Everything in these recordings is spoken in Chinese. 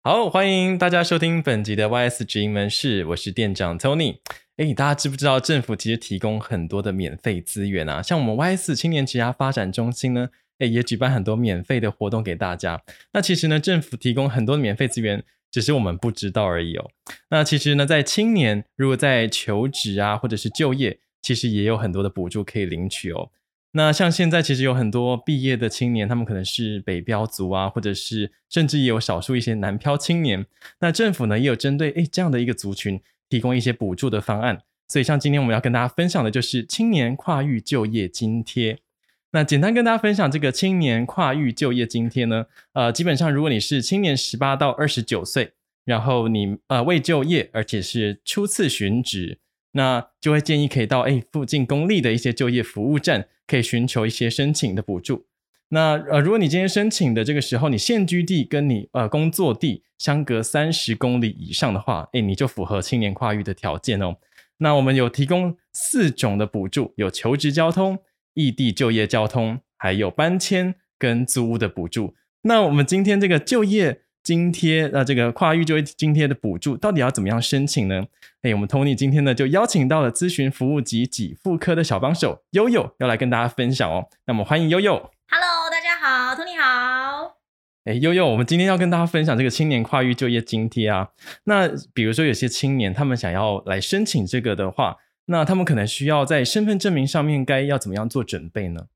好，欢迎大家收听本集的 YS 职营门市，我是店长 Tony。诶，大家知不知道政府其实提供很多的免费资源啊？像我们 YS 青年职涯发展中心呢，诶，也举办很多免费的活动给大家。那其实呢，政府提供很多的免费资源，只是我们不知道而已哦。那其实呢，在青年如果在求职啊，或者是就业，其实也有很多的补助可以领取哦。那像现在其实有很多毕业的青年，他们可能是北漂族啊，或者是甚至也有少数一些南漂青年。那政府呢也有针对诶这样的一个族群提供一些补助的方案。所以像今天我们要跟大家分享的就是青年跨域就业津贴。那简单跟大家分享这个青年跨域就业津贴呢，呃，基本上如果你是青年十八到二十九岁，然后你呃未就业，而且是初次寻职。那就会建议可以到诶附近公立的一些就业服务站，可以寻求一些申请的补助。那呃，如果你今天申请的这个时候，你现居地跟你呃工作地相隔三十公里以上的话，诶，你就符合青年跨域的条件哦。那我们有提供四种的补助，有求职交通、异地就业交通，还有搬迁跟租屋的补助。那我们今天这个就业。津贴，那这个跨域就业津贴的补助到底要怎么样申请呢？哎，我们 Tony 今天呢就邀请到了咨询服务及给付科的小帮手悠悠，要来跟大家分享哦。那么欢迎悠悠。Hello，大家好，Tony 好。哎，悠悠，我们今天要跟大家分享这个青年跨域就业津贴啊。那比如说有些青年他们想要来申请这个的话，那他们可能需要在身份证明上面该要怎么样做准备呢？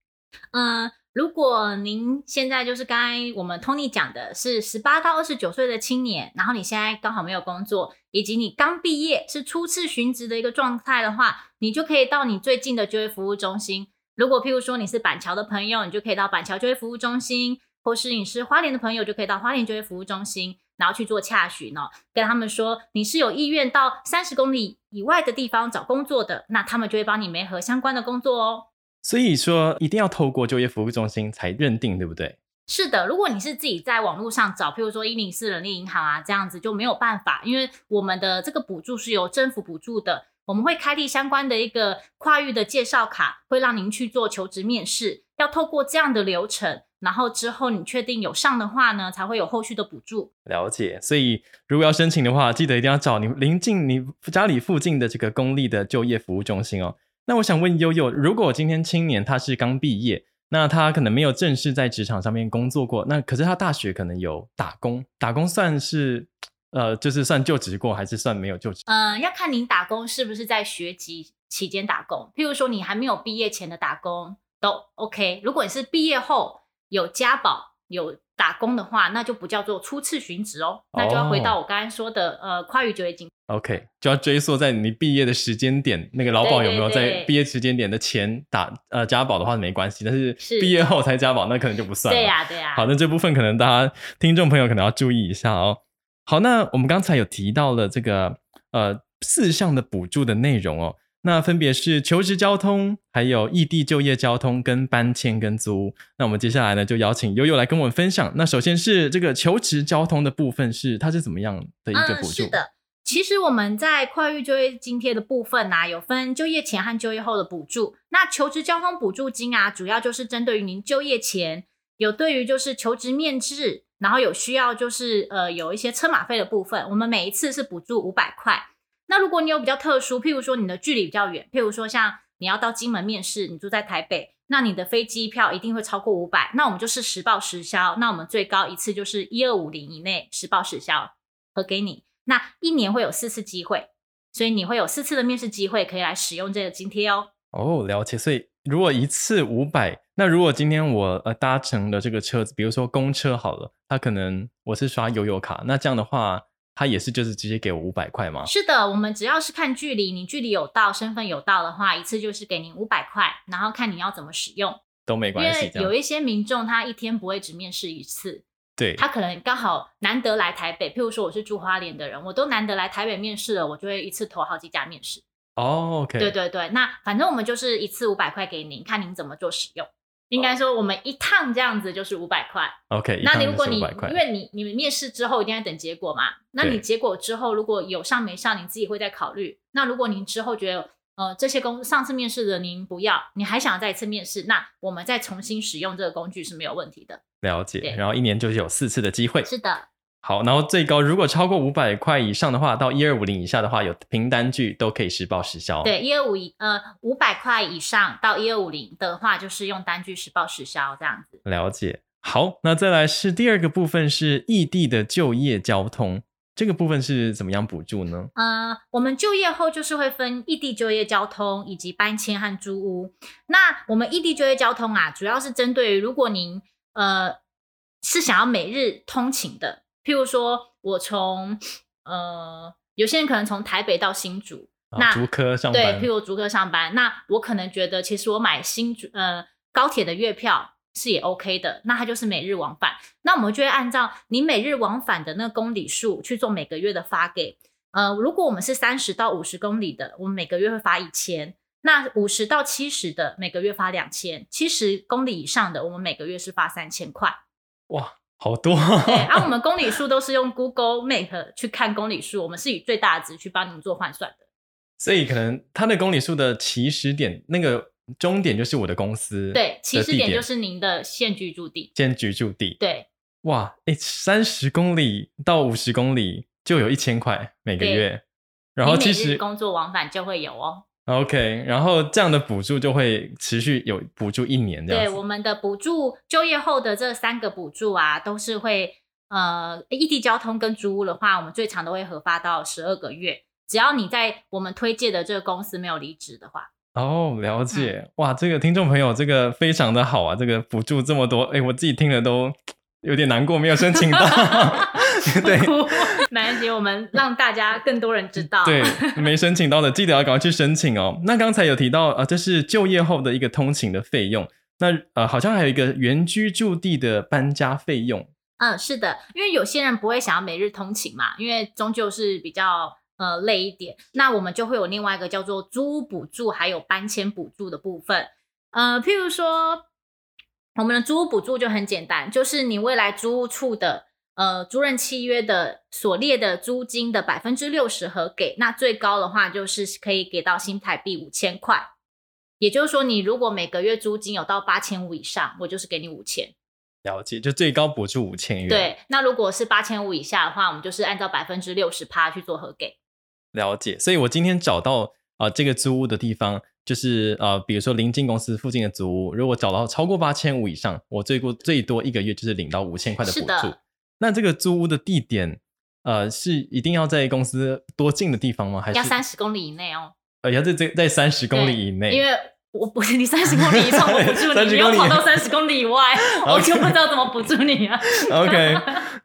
嗯、uh。如果您现在就是刚才我们 Tony 讲的是十八到二十九岁的青年，然后你现在刚好没有工作，以及你刚毕业是初次寻职的一个状态的话，你就可以到你最近的就业服务中心。如果譬如说你是板桥的朋友，你就可以到板桥就业服务中心；或是你是花莲的朋友，就可以到花莲就业服务中心，然后去做洽询哦，跟他们说你是有意愿到三十公里以外的地方找工作的，那他们就会帮你媒合相关的工作哦。所以说，一定要透过就业服务中心才认定，对不对？是的，如果你是自己在网络上找，譬如说一零四人力银行啊，这样子就没有办法，因为我们的这个补助是由政府补助的，我们会开立相关的一个跨域的介绍卡，会让您去做求职面试，要透过这样的流程，然后之后你确定有上的话呢，才会有后续的补助。了解，所以如果要申请的话，记得一定要找你临近你家里附近的这个公立的就业服务中心哦。那我想问悠悠，如果今天青年他是刚毕业，那他可能没有正式在职场上面工作过，那可是他大学可能有打工，打工算是呃，就是算就职过，还是算没有就职？嗯、要看您打工是不是在学籍期间打工。譬如说你还没有毕业前的打工都 OK，如果你是毕业后有家保有。打工的话，那就不叫做初次寻职哦，那就要回到我刚才说的，哦、呃，跨域就业金。OK，就要追溯在你毕业的时间点，那个劳保有没有在毕业时间点的前打呃加保的话没关系，但是毕业后才加保，那可能就不算了。对呀、啊，对呀、啊。好，那这部分可能大家听众朋友可能要注意一下哦。好，那我们刚才有提到了这个呃四项的补助的内容哦。那分别是求职交通，还有异地就业交通跟搬迁跟租屋。那我们接下来呢，就邀请悠悠来跟我们分享。那首先是这个求职交通的部分是，是它是怎么样的一个补助？嗯，是的，其实我们在跨域就业津贴的部分呢，啊，有分就业前和就业后的补助。那求职交通补助金啊，主要就是针对于您就业前有对于就是求职面试，然后有需要就是呃有一些车马费的部分，我们每一次是补助五百块。那如果你有比较特殊，譬如说你的距离比较远，譬如说像你要到金门面试，你住在台北，那你的飞机票一定会超过五百，那我们就是实报实销，那我们最高一次就是一二五零以内实报实销核给你，那一年会有四次机会，所以你会有四次的面试机会可以来使用这个津贴哦。哦，了解。所以如果一次五百，那如果今天我呃搭乘的这个车子，比如说公车好了，它可能我是刷悠游卡，那这样的话。他也是，就是直接给我五百块吗？是的，我们只要是看距离，你距离有到，身份有到的话，一次就是给您五百块，然后看你要怎么使用都没关系。因为有一些民众他一天不会只面试一次，对，他可能刚好难得来台北，譬如说我是住花莲的人，我都难得来台北面试了，我就会一次投好几家面试。哦，OK，对对对，那反正我们就是一次五百块给您，看您怎么做使用。应该说，我们一趟这样子就是五百块。OK，那你如果你因为你你们面试之后一定要等结果嘛，那你结果之后如果有上没上，你自己会再考虑。那如果您之后觉得呃这些工上次面试的您不要，你还想再一次面试，那我们再重新使用这个工具是没有问题的。了解，然后一年就是有四次的机会。是的。好，然后最高如果超过五百块以上的话，到一二五零以下的话，有凭单据都可以实报实销。对，一二五一呃五百块以上到一二五零的话，就是用单据实报实销这样子。了解。好，那再来是第二个部分是异地的就业交通，这个部分是怎么样补助呢？呃，我们就业后就是会分异地就业交通以及搬迁和租屋。那我们异地就业交通啊，主要是针对于如果您呃是想要每日通勤的。譬如说，我从呃，有些人可能从台北到新竹，哦、那竹科上班，对，譬如竹科上班，那我可能觉得，其实我买新竹呃高铁的月票是也 OK 的，那它就是每日往返，那我们就会按照你每日往返的那个公里数去做每个月的发给。呃，如果我们是三十到五十公里的，我们每个月会发一千；那五十到七十的，每个月发两千；七十公里以上的，我们每个月是发三千块。哇！好多对，然、啊、后 我们公里数都是用 Google Map 去看公里数，我们是以最大值去帮你们做换算的。所以可能它的公里数的起始点，那个终点就是我的公司。对，起始点就是您的现居住地。现居住地。对。哇，哎，三十公里到五十公里就有一千块每个月，然后其实工作往返就会有哦。OK，然后这样的补助就会持续有补助一年这样。对，我们的补助就业后的这三个补助啊，都是会呃异地交通跟租屋的话，我们最长都会核发到十二个月，只要你在我们推荐的这个公司没有离职的话。哦，了解。嗯、哇，这个听众朋友，这个非常的好啊，这个补助这么多，哎，我自己听了都 有点难过，没有申请到。对。没关系，我们让大家更多人知道。对，没申请到的，记得要赶快去申请哦。那刚才有提到，呃，这是就业后的一个通勤的费用。那呃，好像还有一个原居住地的搬家费用。嗯，是的，因为有些人不会想要每日通勤嘛，因为终究是比较呃累一点。那我们就会有另外一个叫做租屋补助，还有搬迁补助的部分。呃，譬如说，我们的租屋补助就很简单，就是你未来租屋处的。呃，租赁契约的所列的租金的百分之六十核给，那最高的话就是可以给到新台币五千块。也就是说，你如果每个月租金有到八千五以上，我就是给你五千。了解，就最高补助五千元。对，那如果是八千五以下的话，我们就是按照百分之六十趴去做核给。了解，所以我今天找到啊、呃、这个租屋的地方，就是呃比如说临近公司附近的租屋，如果找到超过八千五以上，我最过最多一个月就是领到五千块的补助。那这个租屋的地点，呃，是一定要在公司多近的地方吗？还是要三十公里以内哦？呃，要在在在三十公里以内，因为我不是你三十公里以上我不住 你，你要跑到三十公里以外 我就不知道怎么补助你啊。OK，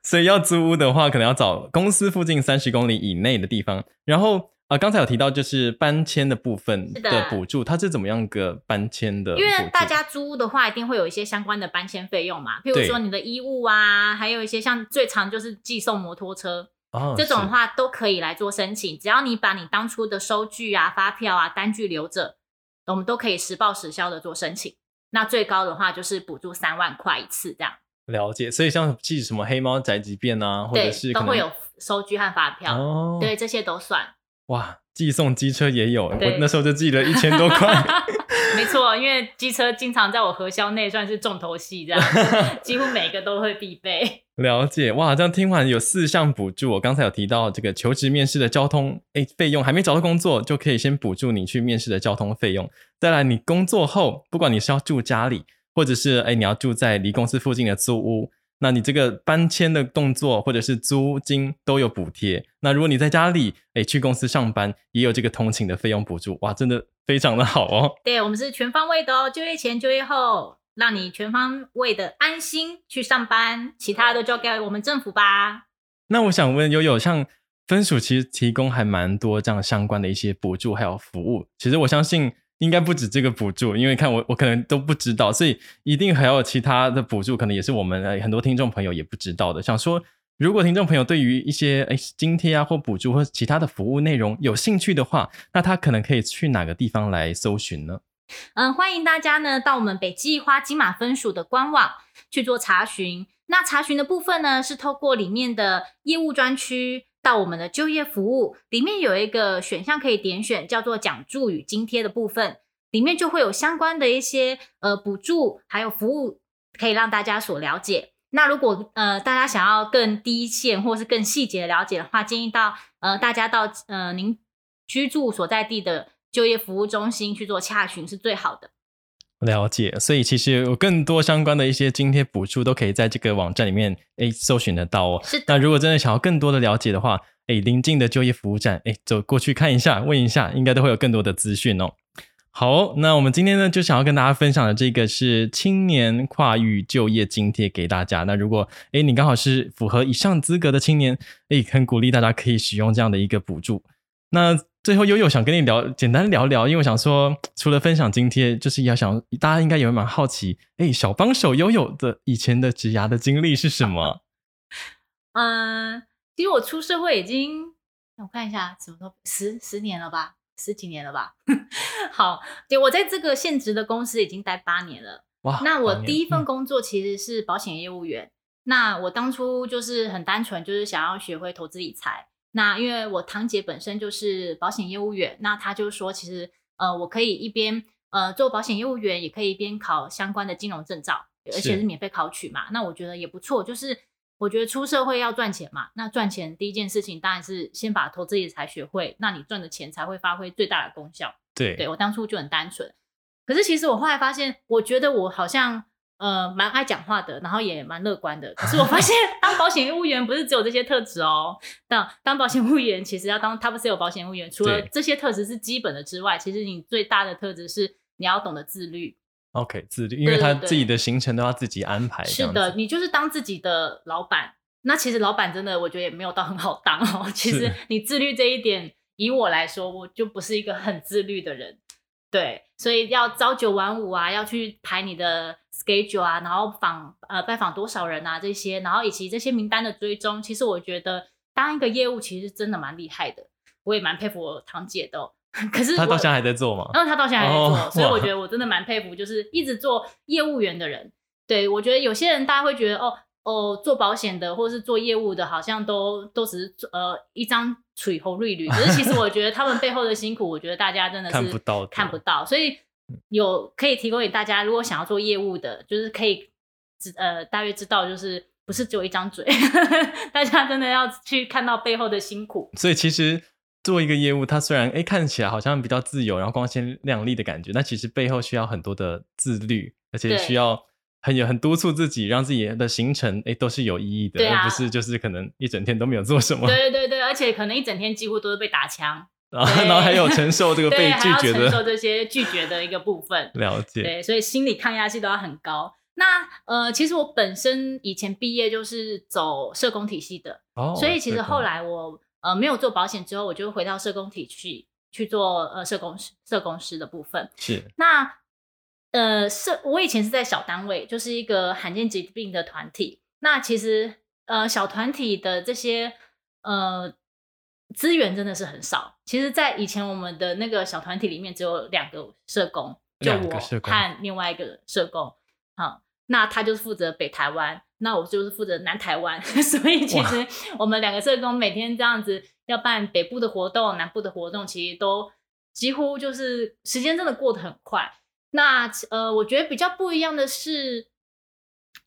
所以要租屋的话，可能要找公司附近三十公里以内的地方，然后。啊，刚才有提到就是搬迁的部分的补助，它是怎么样个搬迁的？因为大家租屋的话，一定会有一些相关的搬迁费用嘛，譬如说你的衣物啊，还有一些像最常就是寄送摩托车，哦，这种的话都可以来做申请，只要你把你当初的收据啊、发票啊、单据留着，我们都可以实报实销的做申请。那最高的话就是补助三万块一次这样。了解，所以像寄什么黑猫宅急便啊，或者是都会有收据和发票，哦，对，这些都算。哇，寄送机车也有，我那时候就寄了一千多块。没错，因为机车经常在我核销内算是重头戏，这样 几乎每个都会必备。了解，哇，这样听完有四项补助，我刚才有提到这个求职面试的交通，诶，费用还没找到工作就可以先补助你去面试的交通费用。再来，你工作后，不管你是要住家里，或者是诶你要住在离公司附近的租屋。那你这个搬迁的动作或者是租金都有补贴。那如果你在家里，哎，去公司上班也有这个通勤的费用补助，哇，真的非常的好哦。对，我们是全方位的哦，就业前、就业后，让你全方位的安心去上班，其他都交给我们政府吧。那我想问，悠悠像分署其实提供还蛮多这样相关的一些补助还有服务，其实我相信。应该不止这个补助，因为看我我可能都不知道，所以一定还有其他的补助，可能也是我们很多听众朋友也不知道的。想说如果听众朋友对于一些诶津贴啊或补助或其他的服务内容有兴趣的话，那他可能可以去哪个地方来搜寻呢？嗯，欢迎大家呢到我们北基花金马分署的官网去做查询。那查询的部分呢，是透过里面的业务专区到我们的就业服务里面有一个选项可以点选，叫做奖助与津贴的部分，里面就会有相关的一些呃补助还有服务可以让大家所了解。那如果呃大家想要更低线或是更细节的了解的话，建议到呃大家到呃您居住所在地的就业服务中心去做洽询是最好的。了解，所以其实有更多相关的一些津贴补助都可以在这个网站里面诶搜寻得到哦。是的。那如果真的想要更多的了解的话，诶临近的就业服务站诶走过去看一下，问一下，应该都会有更多的资讯哦。好，那我们今天呢，就想要跟大家分享的这个是青年跨域就业津贴给大家。那如果诶你刚好是符合以上资格的青年，诶很鼓励大家可以使用这样的一个补助。那最后悠悠想跟你聊，简单聊聊，因为我想说，除了分享津贴，就是要想大家应该也会蛮好奇，诶小帮手悠悠的以前的职涯的经历是什么？嗯，其实我出社会已经，我看一下，怎么都十十年了吧。十几年了吧，好，就我在这个现职的公司已经待八年了。哇，那我第一份工作其实是保险业务员。嗯、那我当初就是很单纯，就是想要学会投资理财。那因为我堂姐本身就是保险业务员，那她就说，其实呃，我可以一边呃做保险业务员，也可以一边考相关的金融证照，而且是免费考取嘛。那我觉得也不错，就是。我觉得出社会要赚钱嘛，那赚钱第一件事情当然是先把投资理财学会，那你赚的钱才会发挥最大的功效。对，对我当初就很单纯，可是其实我后来发现，我觉得我好像呃蛮爱讲话的，然后也蛮乐观的。可是我发现 当保险业务员不是只有这些特质哦，当当保险业务员其实要当 top sale 保险业务员，除了这些特质是基本的之外，其实你最大的特质是你要懂得自律。OK，自律，因为他自己的行程都要自己安排。是的，你就是当自己的老板。那其实老板真的，我觉得也没有到很好当哦。其实你自律这一点，以我来说，我就不是一个很自律的人。对，所以要朝九晚五啊，要去排你的 schedule 啊，然后访呃拜访多少人啊这些，然后以及这些名单的追踪。其实我觉得当一个业务其实真的蛮厉害的，我也蛮佩服我堂姐的哦。可是他到现在还在做吗？然后他到现在还在做，oh, 所以我觉得我真的蛮佩服，就是一直做业务员的人。对，我觉得有些人大家会觉得哦哦，做保险的或是做业务的，好像都都只是呃一张嘴红绿绿。可是其实我觉得他们背后的辛苦，我觉得大家真的是看不到，看不到。所以有可以提供给大家，如果想要做业务的，就是可以知呃大约知道，就是不是只有一张嘴，大家真的要去看到背后的辛苦。所以其实。做一个业务，它虽然诶看起来好像比较自由，然后光鲜亮丽的感觉，那其实背后需要很多的自律，而且需要很有很督促自己，让自己的行程诶都是有意义的，啊、而不是就是可能一整天都没有做什么。对对对，而且可能一整天几乎都是被打枪，然后然后还有承受这个被拒绝的，承受这些拒绝的一个部分。了解。对，所以心理抗压性都要很高。那呃，其实我本身以前毕业就是走社工体系的，哦，所以其实后来我。呃，没有做保险之后，我就回到社工体系去做呃社工师社工师的部分。是那呃社，我以前是在小单位，就是一个罕见疾病的团体。那其实呃小团体的这些呃资源真的是很少。其实，在以前我们的那个小团体里面，只有两个社工，就我和另外一个社工。好，那他就是负责北台湾。那我就是负责南台湾，所以其实我们两个社工每天这样子要办北部的活动、南部的活动，其实都几乎就是时间真的过得很快。那呃，我觉得比较不一样的是，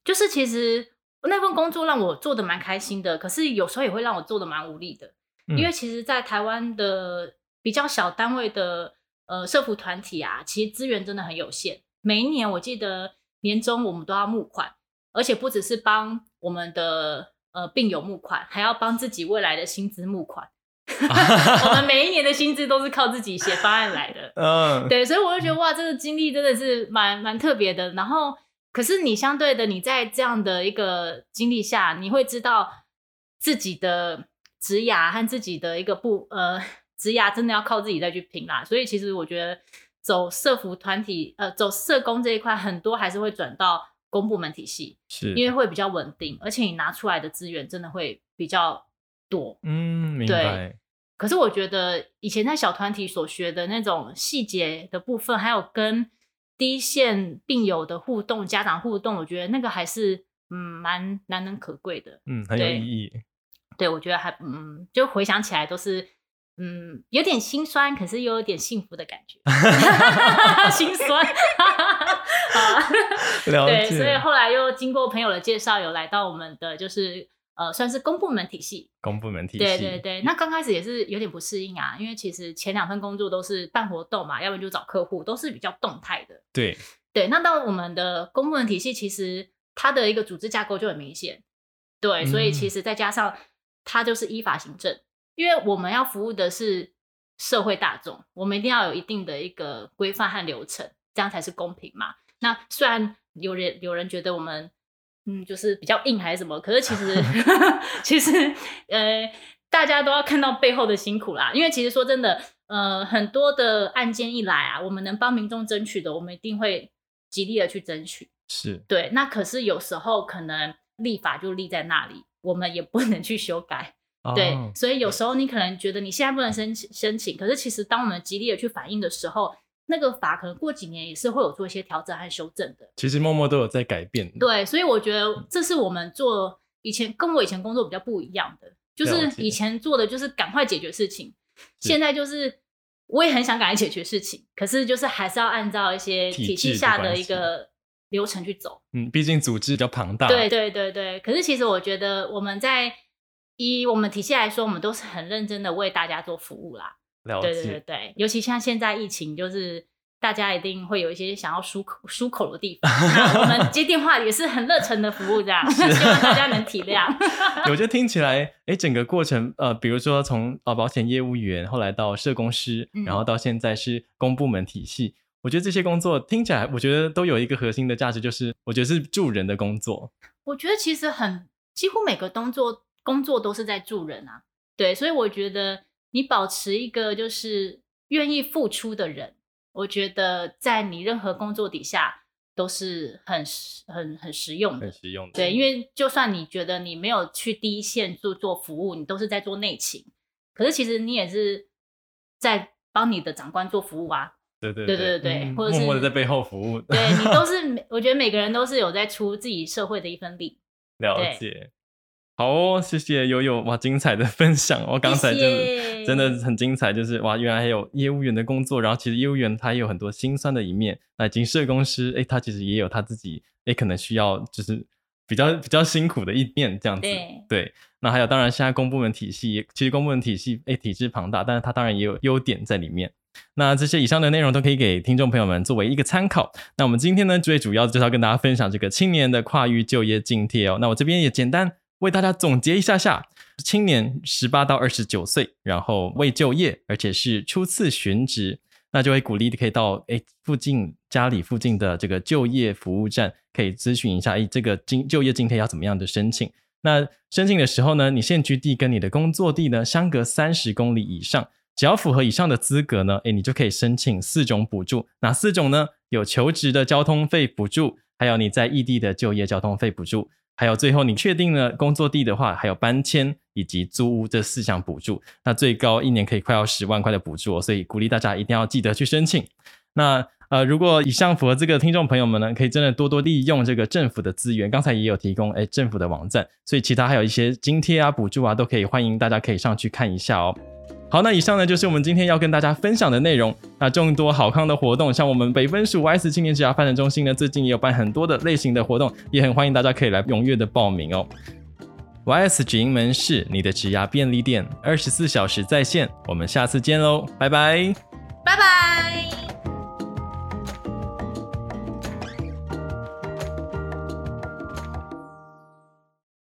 就是其实那份工作让我做的蛮开心的，可是有时候也会让我做的蛮无力的，因为其实，在台湾的比较小单位的呃社服团体啊，其实资源真的很有限。每一年我记得年终我们都要募款。而且不只是帮我们的呃病友募款，还要帮自己未来的薪资募款。我们每一年的薪资都是靠自己写方案来的。嗯，对，所以我就觉得哇，这个经历真的是蛮蛮特别的。然后，可是你相对的，你在这样的一个经历下，你会知道自己的职涯和自己的一个不呃职涯真的要靠自己再去拼啦。所以，其实我觉得走社服团体呃走社工这一块，很多还是会转到。公部门体系，是因为会比较稳定，而且你拿出来的资源真的会比较多。嗯，明白。可是我觉得以前在小团体所学的那种细节的部分，还有跟第一线病友的互动、家长互动，我觉得那个还是嗯蛮难能可贵的。嗯，很有意义。对，我觉得还嗯，就回想起来都是嗯有点心酸，可是又有点幸福的感觉。心酸。啊。对，所以后来又经过朋友的介绍，有来到我们的就是。呃，算是公部门体系，公部门体系，对对对。那刚开始也是有点不适应啊，因为其实前两份工作都是办活动嘛，要不然就找客户，都是比较动态的。对对。那到我们的公部门体系，其实它的一个组织架构就很明显。对，所以其实再加上它就是依法行政，嗯、因为我们要服务的是社会大众，我们一定要有一定的一个规范和流程，这样才是公平嘛。那虽然有人有人觉得我们。嗯，就是比较硬还是什么？可是其实，其实，呃，大家都要看到背后的辛苦啦。因为其实说真的，呃，很多的案件一来啊，我们能帮民众争取的，我们一定会极力的去争取。是对。那可是有时候可能立法就立在那里，我们也不能去修改。哦、对，所以有时候你可能觉得你现在不能申请申请，可是其实当我们极力的去反映的时候。那个法可能过几年也是会有做一些调整和修正的。其实默默都有在改变。对，所以我觉得这是我们做以前跟我以前工作比较不一样的，就是以前做的就是赶快解决事情，现在就是我也很想赶快解决事情，可是就是还是要按照一些体系下的一个流程去走。嗯，毕竟组织比较庞大。对对对对，可是其实我觉得我们在以我们体系来说，我们都是很认真的为大家做服务啦。了解。对对对对，尤其像现在疫情，就是大家一定会有一些想要漱口漱口的地方，那我们接电话也是很热忱的服务，这样希望大家能体谅。我觉得听起来，哎，整个过程，呃，比如说从呃保险业务员，后来到社工师，然后到现在是公部门体系，嗯，我觉得这些工作听起来，我觉得都有一个核心的价值，就是我觉得是助人的工作。我觉得其实很几乎每个工作工作都是在助人啊，对，所以我觉得。你保持一个就是愿意付出的人，我觉得在你任何工作底下都是很很很实用的。很实用的。对，因为就算你觉得你没有去第一线做做服务，你都是在做内勤，可是其实你也是在帮你的长官做服务啊。对对对对对，嗯、或者是默默的在背后服务。对，你都是，我觉得每个人都是有在出自己社会的一份力。了解。好哦，谢谢悠悠哇，精彩的分享哦！刚才真的谢谢真的很精彩，就是哇，原来还有业务员的工作，然后其实业务员他也有很多辛酸的一面。那经社公司，哎，他其实也有他自己，哎，可能需要就是比较 比较辛苦的一面这样子。对，对，那还有，当然现在公部门体系，其实公部门体系，哎，体制庞大，但是它当然也有优点在里面。那这些以上的内容都可以给听众朋友们作为一个参考。那我们今天呢，最主要就是要跟大家分享这个青年的跨域就业津贴哦。那我这边也简单。为大家总结一下下，青年十八到二十九岁，然后未就业，而且是初次寻职，那就会鼓励可以到诶附近家里附近的这个就业服务站，可以咨询一下，诶这个津就业津贴要怎么样的申请？那申请的时候呢，你现居地跟你的工作地呢相隔三十公里以上，只要符合以上的资格呢，诶你就可以申请四种补助。哪四种呢？有求职的交通费补助，还有你在异地的就业交通费补助。还有最后，你确定了工作地的话，还有搬迁以及租屋这四项补助，那最高一年可以快要十万块的补助哦，所以鼓励大家一定要记得去申请。那呃，如果以上符合这个听众朋友们呢，可以真的多多利用这个政府的资源，刚才也有提供诶政府的网站，所以其他还有一些津贴啊、补助啊，都可以欢迎大家可以上去看一下哦。好，那以上呢就是我们今天要跟大家分享的内容。那众多好康的活动，像我们北分署 YS 青年职涯发展中心呢，最近也有办很多的类型的活动，也很欢迎大家可以来踊跃的报名哦。YS 直营门市，你的职涯便利店，二十四小时在线。我们下次见喽，拜拜，拜拜。